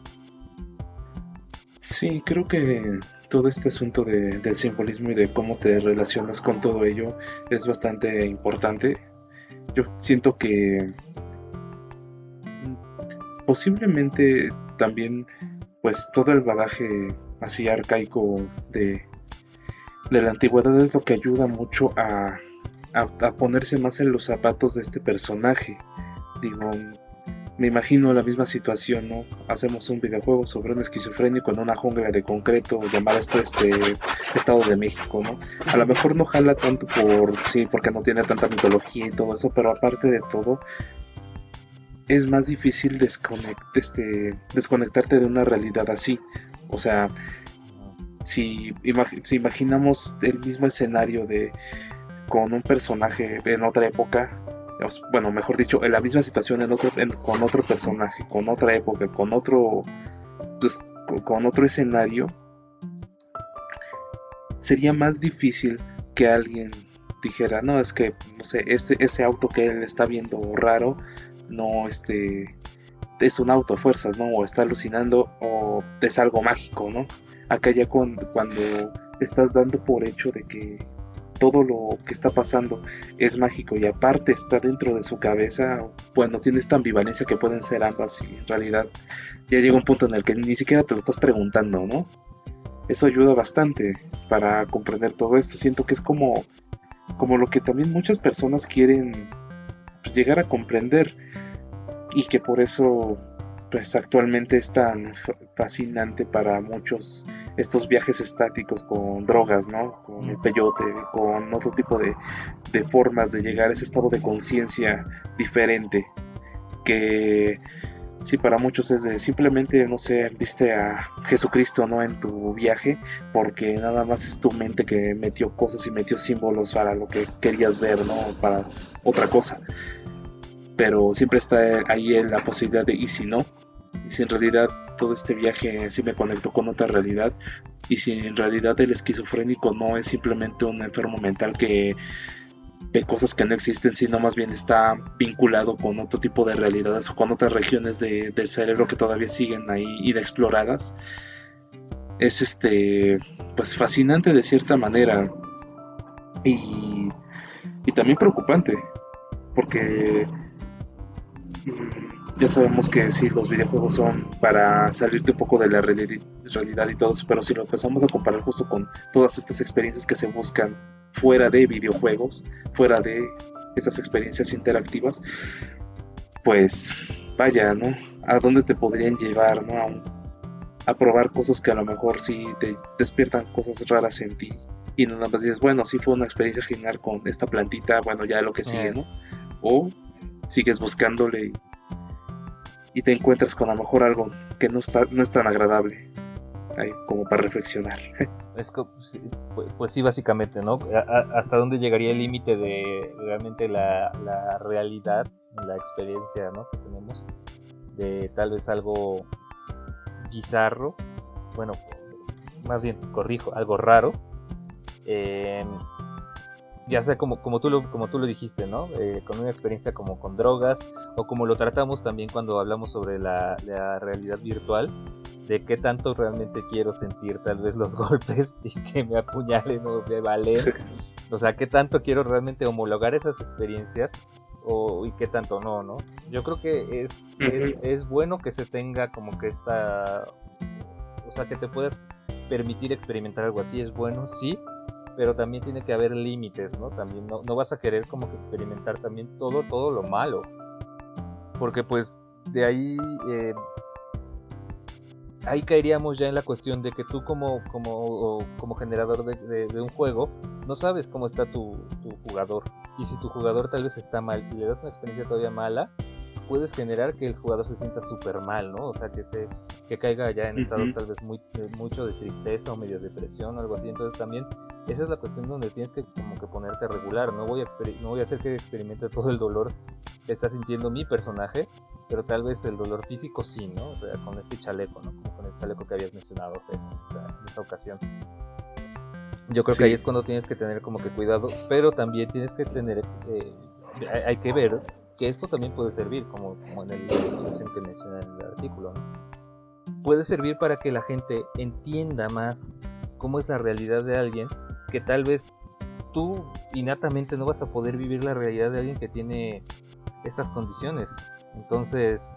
E: Sí, creo que todo este asunto de- del simbolismo y de cómo te relacionas con todo ello es bastante importante. Yo siento que mm, posiblemente también pues todo el badaje así arcaico de, de la antigüedad es lo que ayuda mucho a, a, ponerse más en los zapatos de este personaje. Digo, me imagino la misma situación, ¿no? Hacemos un videojuego sobre un esquizofrénico en una jungla de concreto llamada este, este Estado de México, ¿no? A lo mejor no jala tanto por, sí, porque no tiene tanta mitología y todo eso, pero aparte de todo, es más difícil desconect, este, desconectarte de una realidad así. O sea, si, si imaginamos el mismo escenario de con un personaje en otra época, bueno, mejor dicho, en la misma situación en otro, con otro personaje, con otra época, con otro, pues, con, con otro escenario, sería más difícil que alguien dijera, no, es que, no sé, este, ese auto que él está viendo raro, no, este, es un auto fuerzas, ¿no? O está alucinando, o es algo mágico, ¿no? Acá ya cuando estás dando por hecho de que todo lo que está pasando es mágico y aparte está dentro de su cabeza, bueno, tiene esta ambivalencia que pueden ser ambas y en realidad ya llega un punto en el que ni siquiera te lo estás preguntando, ¿no? Eso ayuda bastante para comprender todo esto. Siento que es como, como lo que también muchas personas quieren llegar a comprender y que por eso pues actualmente es tan fa- fascinante para muchos estos viajes estáticos con drogas, ¿no? Con el peyote, con otro tipo de, de formas de llegar a ese estado de conciencia diferente. Que sí, para muchos es de simplemente, no sé, viste a Jesucristo, ¿no? En tu viaje, porque nada más es tu mente que metió cosas y metió símbolos para lo que querías ver, ¿no? Para otra cosa. Pero siempre está ahí la posibilidad de, ¿y si no? Y si en realidad todo este viaje sí me conectó con otra realidad, y si en realidad el esquizofrénico no es simplemente un enfermo mental que ve cosas que no existen, sino más bien está vinculado con otro tipo de realidades o con otras regiones de- del cerebro que todavía siguen ahí inexploradas, es este, pues fascinante de cierta manera y, y también preocupante, porque ya sabemos que sí, los videojuegos son para salirte un poco de la reali- realidad y todo eso, pero si lo empezamos a comparar justo con todas estas experiencias que se buscan fuera de videojuegos, fuera de esas experiencias interactivas, pues vaya, ¿no? ¿A dónde te podrían llevar, ¿no? A, un- a probar cosas que a lo mejor sí te despiertan cosas raras en ti. Y nada más dices, bueno, sí fue una experiencia genial con esta plantita, bueno, ya lo que sigue. ¿no? O sigues buscándole y, te encuentras con a lo mejor algo que no, está, no es tan agradable. ahí como para reflexionar.
B: Es pues, sí, básicamente, ¿no? ¿Hasta dónde llegaría el límite de realmente la, la realidad, la experiencia, ¿no? Que tenemos de tal vez algo bizarro, bueno, más bien, corrijo, algo raro. Eh, ya sea como, como, tú lo, como tú lo dijiste, ¿no? Eh, con una experiencia como con drogas, o como lo tratamos también cuando hablamos sobre la, realidad virtual, de qué tanto realmente quiero sentir tal vez los golpes y que me apuñalen o me valen. O sea, qué tanto quiero realmente homologar esas experiencias o, y qué tanto no, ¿no? Yo creo que es, es, es bueno que se tenga como que esta... O sea, que te puedas permitir experimentar algo así, es bueno, sí, pero también tiene que haber límites, ¿no? También no, no vas a querer como que experimentar también todo, todo lo malo. Porque pues de ahí eh, ahí caeríamos ya en la cuestión de que tú como, como, como generador de, de, un juego no sabes cómo está tu, tu, jugador. Y si tu jugador tal vez está mal y le das una experiencia todavía mala, puedes generar que el jugador se sienta súper mal, ¿no? O sea, que, te, que caiga ya en estados tal vez muy, mucho de tristeza o medio depresión o algo así. Entonces también esa es la cuestión donde tienes que como que ponerte regular. No voy a, no voy a hacer que experimente todo el dolor que está sintiendo mi personaje, pero tal vez el dolor físico sí, ¿no? O sea, con este chaleco, ¿no? Como con el chaleco que habías mencionado en esa, ocasión. Yo creo que ahí es cuando tienes que tener como que cuidado, pero también tienes que tener, eh, hay que ver que esto también puede servir, como, como en el, la exposición que menciona en el artículo, puede servir para que la gente entienda más cómo es la realidad de alguien que tal vez tú innatamente no vas a poder vivir la realidad de alguien que tiene estas condiciones. Entonces,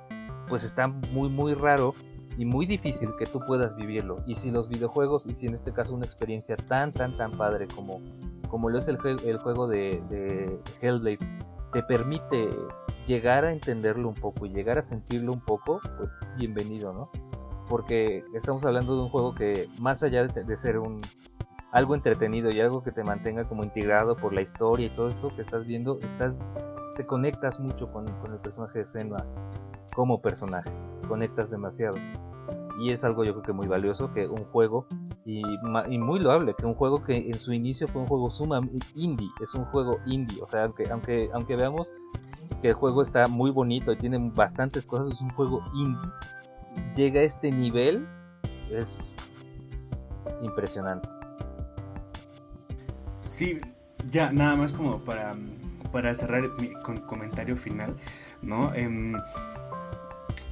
B: pues está muy muy raro y muy difícil que tú puedas vivirlo. Y si los videojuegos, y si en este caso una experiencia tan tan tan padre como, como lo es el, juego de, de Hellblade, te permite llegar a entenderlo un poco y llegar a sentirlo un poco, pues bienvenido, ¿no? Porque estamos hablando de un juego que más allá de, ser un algo entretenido y algo que te mantenga como integrado por la historia y todo esto que estás viendo, estás te conectas mucho con, con el personaje de Senua como personaje, conectas demasiado. Y es algo yo creo que muy valioso que un juego y, muy loable, que un juego que en su inicio fue un juego sumamente indie, es un juego indie, o sea, aunque, aunque, aunque veamos que el juego está muy bonito y tiene bastantes cosas, es un juego indie, llega a este nivel, es impresionante.
D: Sí, ya nada más como para, para cerrar mi con comentario final, ¿no? Em,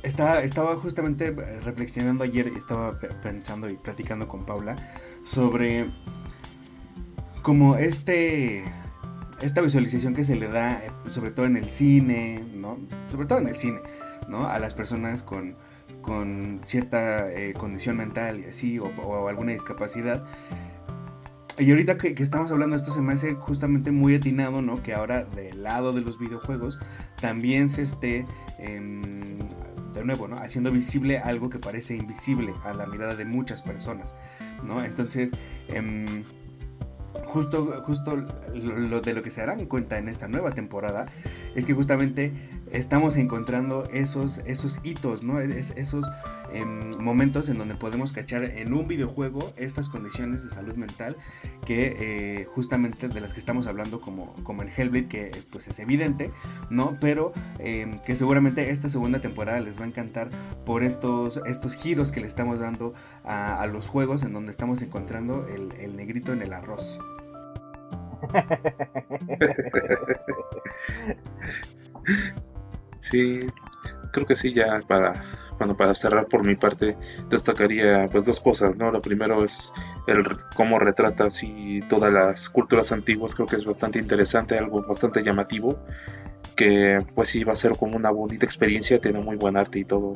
D: estaba, estaba justamente reflexionando ayer, estaba pensando y platicando con Paula sobre como este esta visualización que se le da, eh, sobre todo en el cine, ¿no? Sobre todo en el cine, ¿no? A las personas con, con cierta eh, condición mental y así, o, alguna discapacidad. Y ahorita que, estamos hablando de esto se me hace justamente muy atinado, ¿no? Que ahora del lado de los videojuegos también se esté em, de nuevo, ¿no? Haciendo visible algo que parece invisible a la mirada de muchas personas, ¿no? Entonces, em, justo, justo lo, de lo que se darán cuenta en esta nueva temporada es que justamente estamos encontrando esos, esos hitos, ¿no? esos em, momentos en donde podemos cachar en un videojuego estas condiciones de salud mental que eh, justamente de las que estamos hablando como, como en Hellblade, que pues es evidente, ¿no? Pero em, que seguramente esta segunda temporada les va a encantar por estos, estos giros que le estamos dando a, los juegos en donde estamos encontrando el, el negrito en el arroz.
E: Sí, creo que sí, ya para, bueno, para cerrar por mi parte, destacaría pues dos cosas, ¿no? Lo primero es el cómo retrata así todas las culturas antiguas, creo que es bastante interesante, algo bastante llamativo, que pues sí va a ser como una bonita experiencia, tiene muy buen arte y todo,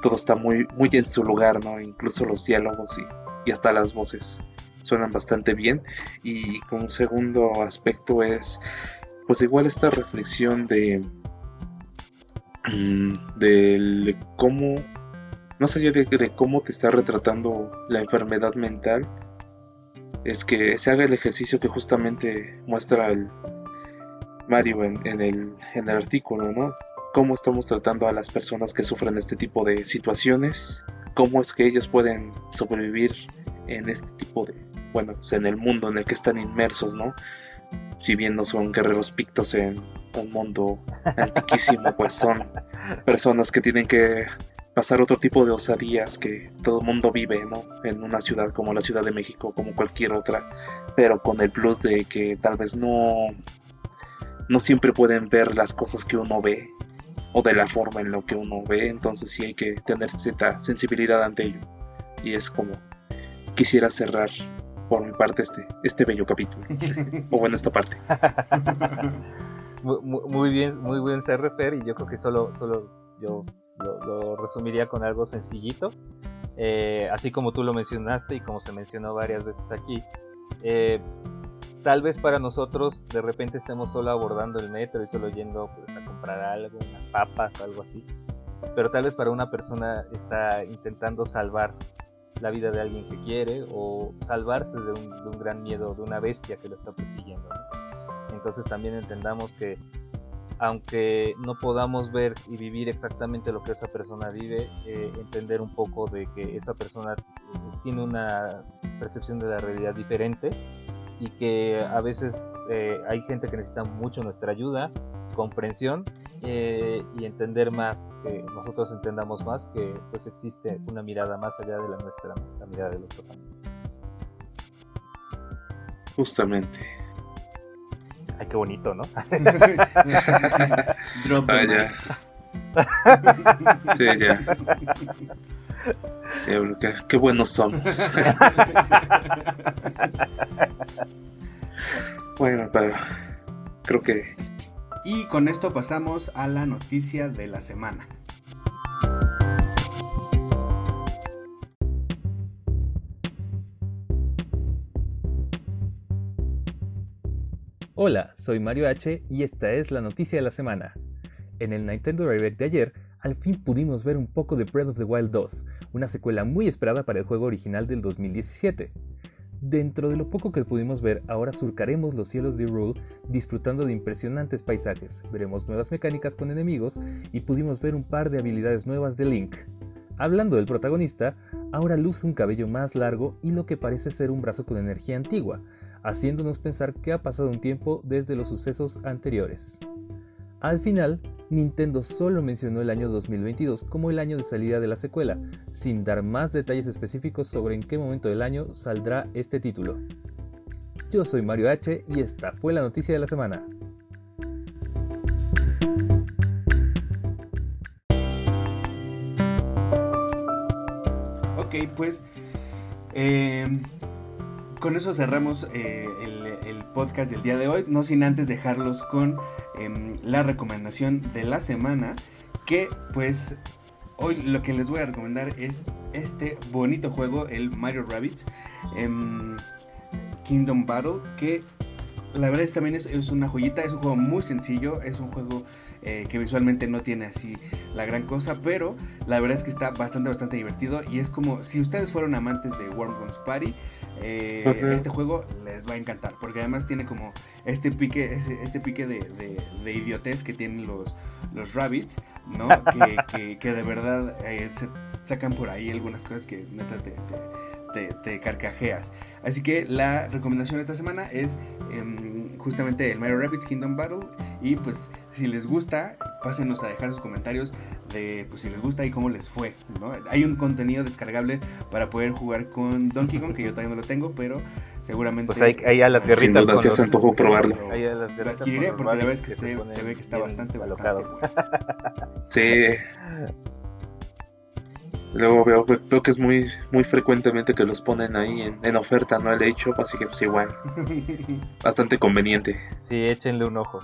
E: todo está muy, muy en su lugar, ¿no? Incluso los diálogos y, y hasta las voces suenan bastante bien. Y como segundo aspecto es, pues igual esta reflexión de, de cómo, más allá de, de cómo te está retratando la enfermedad mental, es que se haga el ejercicio que justamente muestra el Mario en, en, el, en el artículo, ¿no? Cómo estamos tratando a las personas que sufren este tipo de situaciones, cómo es que ellos pueden sobrevivir en este tipo de, bueno, pues, en el mundo en el que están inmersos, ¿no? Si bien no son guerreros pictos en un mundo antiquísimo, pues son personas que tienen que pasar otro tipo de osadías que todo el mundo vive, ¿no? En una ciudad como la Ciudad de México, como cualquier otra, pero con el plus de que tal vez no, no siempre pueden ver las cosas que uno ve o de la forma en lo que uno ve, entonces sí hay que tener cierta sensibilidad ante ello. Y es como quisiera cerrar por mi parte este, este bello capítulo, o bueno, esta parte.
B: muy, bien, muy buen refer y yo creo que solo, solo yo lo, resumiría con algo sencillito. Eh, así como tú lo mencionaste y como se mencionó varias veces aquí. Eh, tal vez para nosotros de repente estemos solo abordando el metro y solo yendo pues, a comprar algo, unas papas, algo así. Pero tal vez para una persona está intentando salvar la vida de alguien que quiere o salvarse de un, gran miedo, de una bestia que lo está persiguiendo. Entonces también entendamos que aunque no podamos ver y vivir exactamente lo que esa persona vive, eh, entender un poco de que esa persona tiene una percepción de la realidad diferente y que a veces eh, hay gente que necesita mucho nuestra ayuda, comprensión eh, y entender más, que nosotros entendamos más que pues existe una mirada más allá de la nuestra, la mirada del otro
E: Justamente.
B: Ay, qué bonito, ¿no?
E: Drop ah, ya. Sí, ya. Qué, qué buenos somos. bueno, pero creo que...
D: Y con esto pasamos a la noticia de la semana.
B: Hola, soy Mario H y esta es la noticia de la semana. En el Nintendo Direct de ayer, al fin pudimos ver un poco de Breath of the Wild 2, una secuela muy esperada para el juego original del 2017. Dentro de lo poco que pudimos ver, ahora surcaremos los cielos de Rule disfrutando de impresionantes paisajes, veremos nuevas mecánicas con enemigos y pudimos ver un par de habilidades nuevas de Link. Hablando del protagonista, ahora luce un cabello más largo y lo que parece ser un brazo con energía antigua, haciéndonos pensar que ha pasado un tiempo desde los sucesos anteriores. Al final, Nintendo solo mencionó el año 2022 como el año de salida de la secuela, sin dar más detalles específicos sobre en qué momento del año saldrá este título. Yo soy Mario H y esta fue la noticia de la semana.
D: Ok, pues eh, con eso cerramos eh, el, podcast del día de hoy, no sin antes dejarlos con em, la recomendación de la semana, que pues hoy lo que les voy a recomendar es este bonito juego, el Mario Rabbits em, Kingdom Battle, que la verdad es, también es, una joyita, es un juego muy sencillo, es un juego eh, que visualmente no tiene así la gran cosa, pero la verdad es que está bastante, bastante divertido y es como si ustedes fueron amantes de Worms Party, eh, este juego les va a encantar, porque además tiene como este pique, este pique de, de, idiotez que tienen los, los rabbits, ¿no? que, que, de verdad eh, se sacan por ahí algunas cosas que neta te, te, carcajeas. Así que la recomendación de esta semana es em, justamente el Mario Rabbits Kingdom Battle. Y pues si les gusta, pásenos a dejar sus comentarios de pues si les gusta y cómo les fue. ¿no? Hay un contenido descargable para poder jugar con Donkey Kong, que yo todavía no lo tengo, pero seguramente...
B: Pues ahí, a las guerritas.
E: Sí, con los... probarlo.
D: Ahí a las lo adquiriré porque la verdad es que, se, se, ve que está bastante, bastante bueno.
E: Sí. Luego veo, veo que es muy muy frecuentemente que los ponen ahí en, en oferta, ¿no? El hecho, así que pues igual. Bastante conveniente.
B: Sí, échenle un ojo.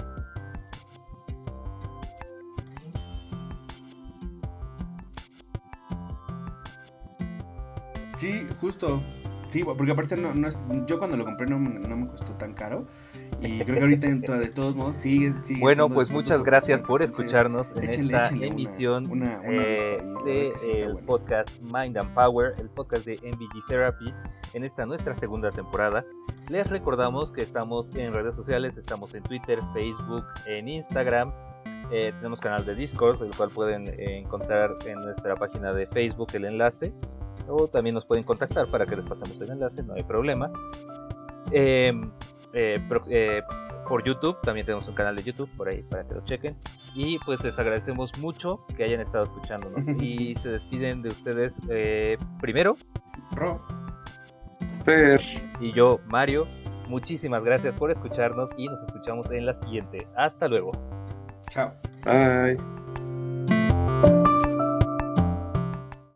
D: Sí, justo. Sí, porque aparte no, no es, yo cuando lo compré no, no me costó tan caro. Y creo que ahorita de todos modos sigue.
B: bueno, pues muchas gracias por escucharnos en esta emisión eh, del podcast Mind and Power, el podcast de MVG Therapy, en esta nuestra segunda temporada. Les recordamos que estamos en redes sociales, estamos en Twitter, Facebook, en Instagram Eh, tenemos canal de Discord, el cual pueden eh, encontrar en nuestra página de Facebook el enlace. O también nos pueden contactar para que les pasemos el enlace, no hay problema. Em, eh, eh, por YouTube, también tenemos un canal de YouTube por ahí para que lo chequen. Y pues les agradecemos mucho que hayan estado escuchándonos. y se despiden de ustedes primero.
D: Ro.
E: Fer.
B: Y yo, Mario. Muchísimas gracias por escucharnos y nos escuchamos en la siguiente. Hasta luego.
D: Chao.
E: Bye.